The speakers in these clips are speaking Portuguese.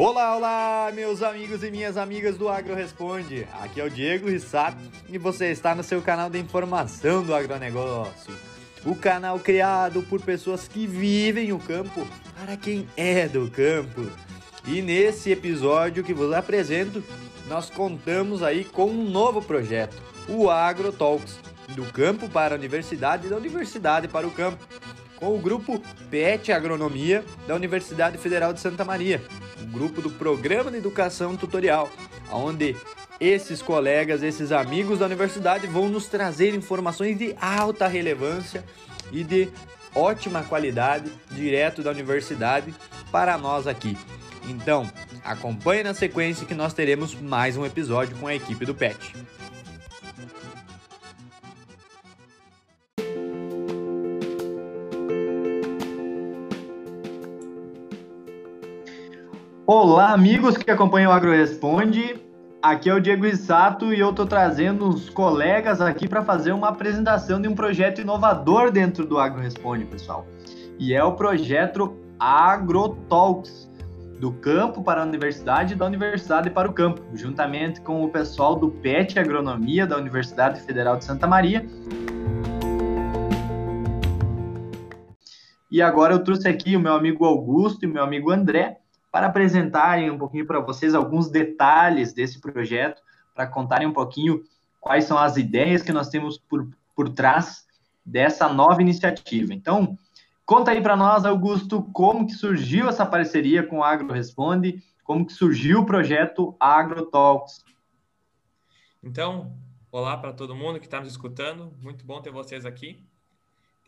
Olá, olá, meus amigos e minhas amigas do Agro Responde. Aqui é o Diego Rissato e você está no seu canal de informação do agronegócio. O canal criado por pessoas que vivem o campo para quem é do campo. E nesse episódio que vos apresento, nós contamos aí com um novo projeto, o Agro Talks, do campo para a universidade e da universidade para o campo, com o grupo PET Agronomia da Universidade Federal de Santa Maria grupo do Programa de Educação Tutorial, onde esses colegas, esses amigos da universidade vão nos trazer informações de alta relevância e de ótima qualidade direto da universidade para nós aqui. Então, acompanhe na sequência que nós teremos mais um episódio com a equipe do PET. Olá, amigos que acompanham o Agro Responde. Aqui é o Diego Issato e eu estou trazendo os colegas aqui para fazer uma apresentação de um projeto inovador dentro do Agro Responde, pessoal. E é o projeto AgroTalks, do campo para a universidade e da universidade para o campo, juntamente com o pessoal do PET Agronomia da Universidade Federal de Santa Maria. E agora eu trouxe aqui o meu amigo Augusto e o meu amigo André para apresentarem um pouquinho para vocês alguns detalhes desse projeto, para contarem um pouquinho quais são as ideias que nós temos por, por trás dessa nova iniciativa. Então, conta aí para nós, Augusto, como que surgiu essa parceria com o Agro Responde, como que surgiu o projeto AgroTalks. Então, olá para todo mundo que está nos escutando, muito bom ter vocês aqui.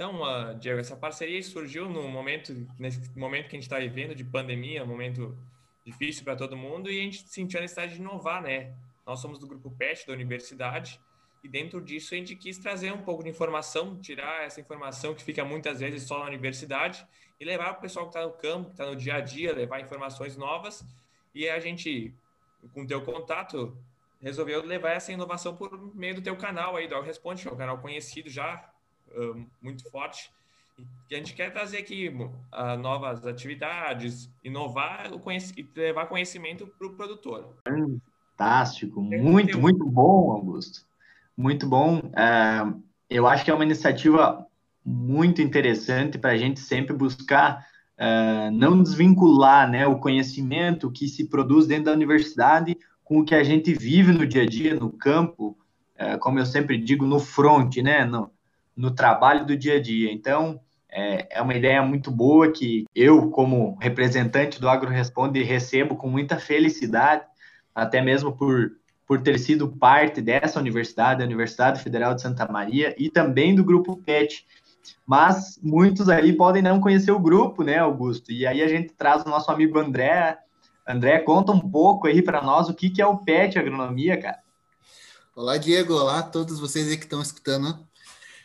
Então, uh, Diego, essa parceria surgiu no momento, nesse momento que a gente está vivendo de pandemia, um momento difícil para todo mundo, e a gente sentiu a necessidade de inovar, né? Nós somos do grupo PET da universidade, e dentro disso a gente quis trazer um pouco de informação, tirar essa informação que fica muitas vezes só na universidade e levar para o pessoal que está no campo, que está no dia a dia, levar informações novas. E a gente, com o teu contato, resolveu levar essa inovação por meio do teu canal aí, do Responde, que é um canal conhecido já, muito forte. E a gente quer trazer aqui uh, novas atividades, inovar o e levar conhecimento para o produtor. Fantástico, muito, muito bom, Augusto. Muito bom. Uh, eu acho que é uma iniciativa muito interessante para a gente sempre buscar uh, não desvincular né, o conhecimento que se produz dentro da universidade com o que a gente vive no dia a dia, no campo, uh, como eu sempre digo, no front, né? No, no trabalho do dia a dia. Então, é, é uma ideia muito boa que eu, como representante do AgroResponde, recebo com muita felicidade, até mesmo por, por ter sido parte dessa universidade, a Universidade Federal de Santa Maria, e também do Grupo PET. Mas muitos aí podem não conhecer o grupo, né, Augusto? E aí a gente traz o nosso amigo André. André, conta um pouco aí para nós o que, que é o PET Agronomia, cara. Olá, Diego. Olá a todos vocês aí que estão escutando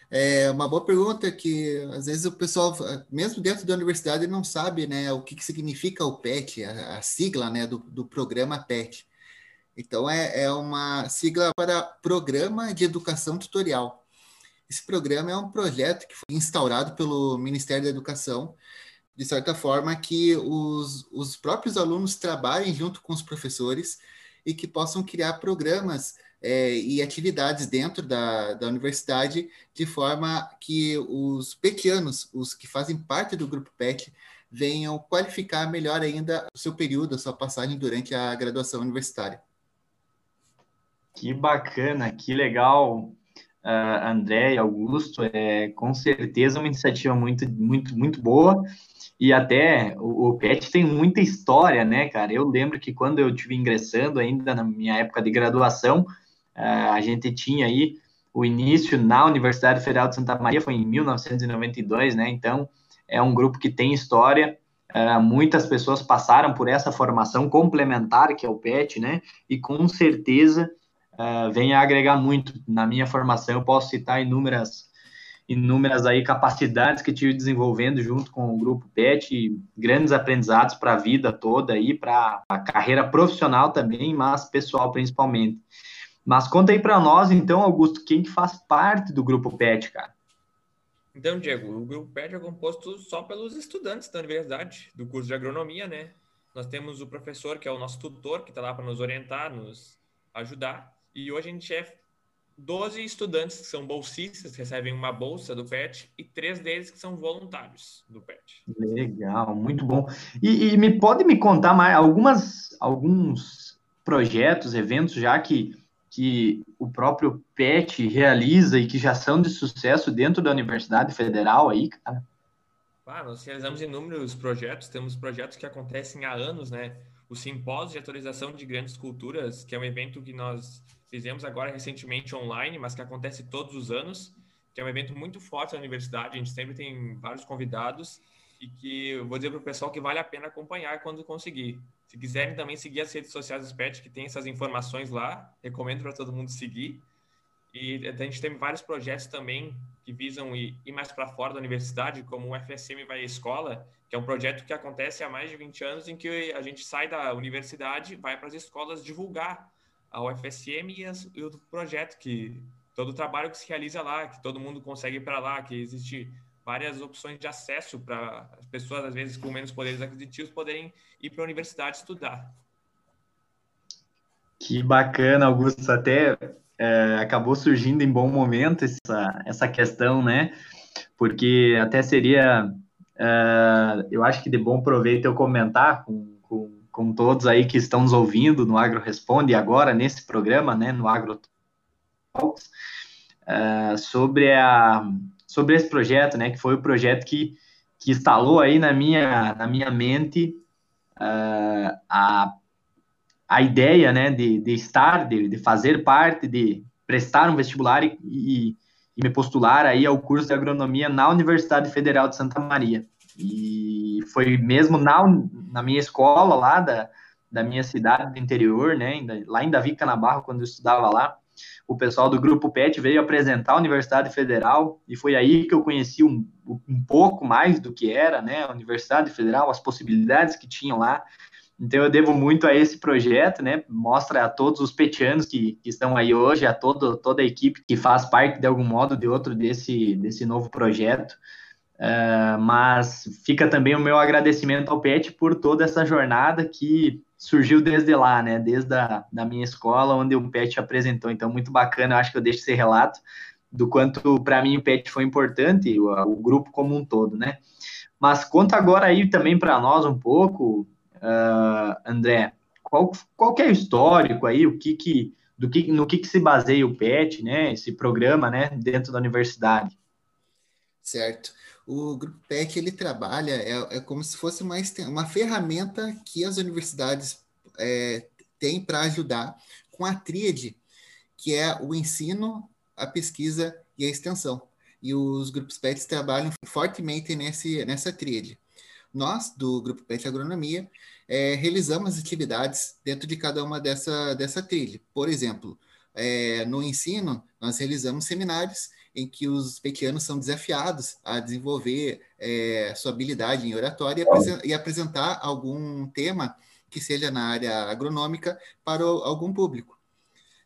é uma boa pergunta que às vezes o pessoal, mesmo dentro da universidade, não sabe né, o que, que significa o PET, a, a sigla né, do, do programa PET. Então, é, é uma sigla para Programa de Educação Tutorial. Esse programa é um projeto que foi instaurado pelo Ministério da Educação, de certa forma que os, os próprios alunos trabalhem junto com os professores e que possam criar programas é, e atividades dentro da, da universidade, de forma que os petianos, os que fazem parte do grupo PET, venham qualificar melhor ainda o seu período, a sua passagem durante a graduação universitária. Que bacana, que legal, uh, André e Augusto. É com certeza uma iniciativa muito, muito, muito boa. E até o, o PET tem muita história, né, cara? Eu lembro que quando eu estive ingressando ainda na minha época de graduação, a gente tinha aí o início na Universidade Federal de Santa Maria, foi em 1992, né? Então, é um grupo que tem história. Uh, muitas pessoas passaram por essa formação complementar, que é o PET, né? E com certeza uh, vem a agregar muito. Na minha formação, eu posso citar inúmeras inúmeras aí capacidades que tive desenvolvendo junto com o grupo PET, grandes aprendizados para a vida toda aí, para a carreira profissional também, mas pessoal principalmente. Mas conta aí para nós, então, Augusto, quem que faz parte do grupo PET, cara? Então, Diego, o grupo PET é composto só pelos estudantes da universidade, do curso de agronomia, né? nós temos o professor, que é o nosso tutor, que está lá para nos orientar, nos ajudar. E hoje a gente é 12 estudantes que são bolsistas, que recebem uma bolsa do PET, e três deles que são voluntários do PET. Legal, muito bom. E, e me pode me contar mais algumas, alguns projetos, eventos já que, que o próprio PET realiza e que já são de sucesso dentro da Universidade Federal aí, cara? Ah, nós realizamos inúmeros projetos, temos projetos que acontecem há anos, né? O Simpósio de Atualização de Grandes Culturas, que é um evento que nós fizemos agora recentemente online, mas que acontece todos os anos, que é um evento muito forte da universidade, a gente sempre tem vários convidados e que eu vou dizer para o pessoal que vale a pena acompanhar quando conseguir. Se quiserem também seguir as redes sociais do SPET, que tem essas informações lá, recomendo para todo mundo seguir. E a gente tem vários projetos também que visam ir, ir mais para fora da universidade, como o FSM Vai à Escola, que é um projeto que acontece há mais de 20 anos, em que a gente sai da universidade, vai para as escolas divulgar a UFSM e, as, e o projeto, que todo o trabalho que se realiza lá, que todo mundo consegue ir para lá, que existe várias opções de acesso para as pessoas, às vezes, com menos poderes aquisitivos, poderem ir para a universidade estudar. Que bacana, Augusto. Até é, acabou surgindo em bom momento essa, essa questão, né? Porque até seria, é, eu acho que de bom proveito eu comentar com, com, com, todos aí que estão nos ouvindo no Agro Responde agora nesse programa, né? No Agro Talks, é, sobre, a, sobre esse projeto, né? Que foi o projeto que, que instalou aí na minha, na minha mente uh, a a ideia né, de, de estar, de, de, fazer parte, de prestar um vestibular e, e, e, me postular aí ao curso de agronomia na Universidade Federal de Santa Maria. E foi mesmo na, na minha escola lá da, da minha cidade do interior, né, lá em Davi Canabarro, quando eu estudava lá, o pessoal do Grupo PET veio apresentar a Universidade Federal e foi aí que eu conheci um, um pouco mais do que era, né, a Universidade Federal, as possibilidades que tinham lá, então eu devo muito a esse projeto, né? Mostra a todos os petianos que, que estão aí hoje, a todo, toda a equipe que faz parte de algum modo ou de outro desse, desse novo projeto. Uh, mas fica também o meu agradecimento ao PET por toda essa jornada que surgiu desde lá, né? Desde a da minha escola, onde o PET apresentou. Então, muito bacana, eu acho que eu deixo esse relato do quanto para mim o PET foi importante, o, o grupo como um todo, né? Mas conta agora aí também para nós um pouco, uh, André, qual, qual é o histórico aí, o que que, do que, no que, que se baseia o PET, né, esse programa, né, dentro da universidade? Certo. O Grupo PET, ele trabalha, é, é como se fosse uma, uma ferramenta que as universidades é, têm para ajudar com a tríade, que é o ensino, a pesquisa e a extensão. E os grupos PETs trabalham fortemente nesse, nessa tríade. Nós, do Grupo PET Agronomia, é, realizamos atividades dentro de cada uma dessa, dessa trilha. Por exemplo, é, no ensino, nós realizamos seminários em que os petianos são desafiados a desenvolver é, sua habilidade em oratória e, e, apresentar algum tema que seja na área agronômica para o, algum público.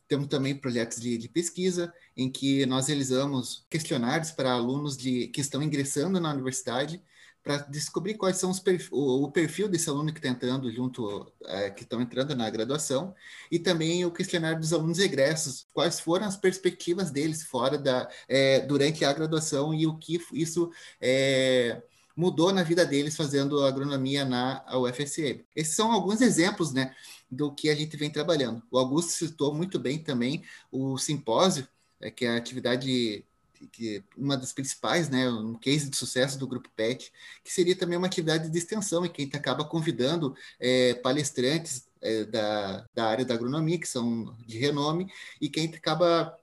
Temos também projetos de, de, pesquisa, em que nós realizamos questionários para alunos de, que estão ingressando na universidade para descobrir quais são os perfil, o, o, perfil desse aluno que está entrando junto, é, que estão entrando na graduação, e também o questionário dos alunos egressos, quais foram as perspectivas deles fora da, é, durante a graduação e o que isso é, mudou na vida deles fazendo agronomia na UFSM. Esses são alguns exemplos, né, do que a gente vem trabalhando. O Augusto citou muito bem também o simpósio, é, que é a atividade que uma das principais, né, um case de sucesso do Grupo PET, que seria também uma atividade de extensão, e que a gente acaba convidando é, palestrantes é, da, da área da agronomia, que são de renome, e que a gente acaba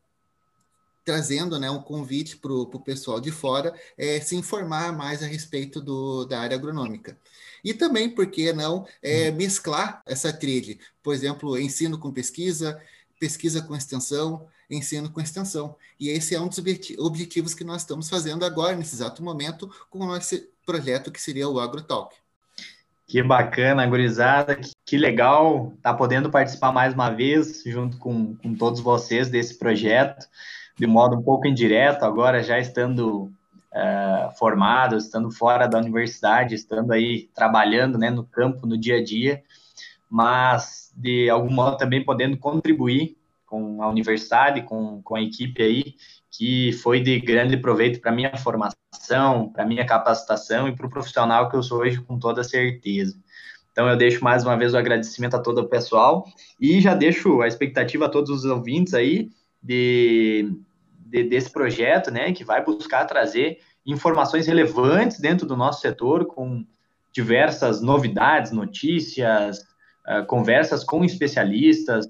trazendo né, um convite para o pessoal de fora é, se informar mais a respeito do, da área agronômica. E também, por que não, é, uhum. mesclar essa trilha, por exemplo, ensino com pesquisa, pesquisa com extensão, ensino com extensão. E esse é um dos objetivos que nós estamos fazendo agora, nesse exato momento, com esse projeto que seria o AgroTalk. Que bacana, gurizada, que legal estar tá podendo participar mais uma vez junto com, com todos vocês desse projeto, de modo um pouco indireto, agora já estando uh, formados, estando fora da universidade, estando aí trabalhando né, no campo, no dia a dia, mas de algum modo também podendo contribuir com a universidade, com, com a equipe aí, que foi de grande proveito para minha formação, para minha capacitação e para o profissional que eu sou hoje, com toda certeza. Então, eu deixo mais uma vez o agradecimento a todo o pessoal e já deixo a expectativa a todos os ouvintes aí de, de, desse projeto, né, que vai buscar trazer informações relevantes dentro do nosso setor, com diversas novidades, notícias, uh, conversas com especialistas,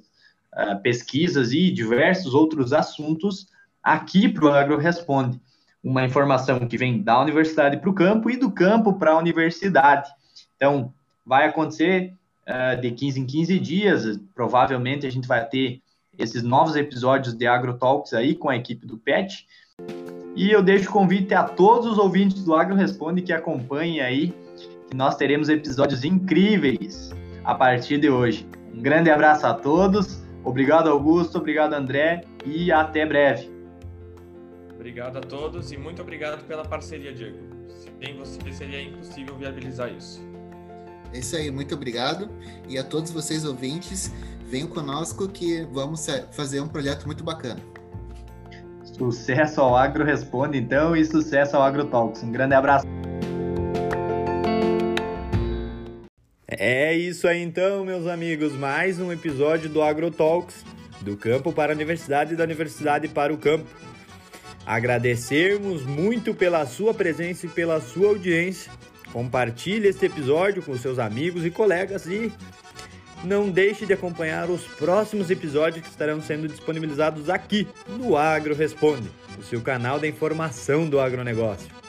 uh, pesquisas e diversos outros assuntos aqui para o Agro Responde. Uma informação que vem da universidade para o campo e do campo para a universidade. Então, vai acontecer uh, de 15 em 15 dias, provavelmente a gente vai ter esses novos episódios de AgroTalks aí com a equipe do PET. E eu deixo o convite a todos os ouvintes do Agro Responde que acompanhem aí, que nós teremos episódios incríveis a partir de hoje. Um grande abraço a todos, obrigado Augusto, obrigado André e até breve. Obrigado a todos e muito obrigado pela parceria, Diego. Sem você seria impossível viabilizar isso. É isso aí, muito obrigado. E a todos vocês ouvintes, venham conosco que vamos fazer um projeto muito bacana. Sucesso ao Agro Responde, então, e sucesso ao Agro Talks. Um grande abraço. É isso aí então, meus amigos, mais um episódio do Agro Talks, do campo para a universidade e da universidade para o campo. Agradecermos muito pela sua presença e pela sua audiência. Compartilhe este episódio com seus amigos e colegas e não deixe de acompanhar os próximos episódios que estarão sendo disponibilizados aqui no Agro Responde, o seu canal da informação do agronegócio.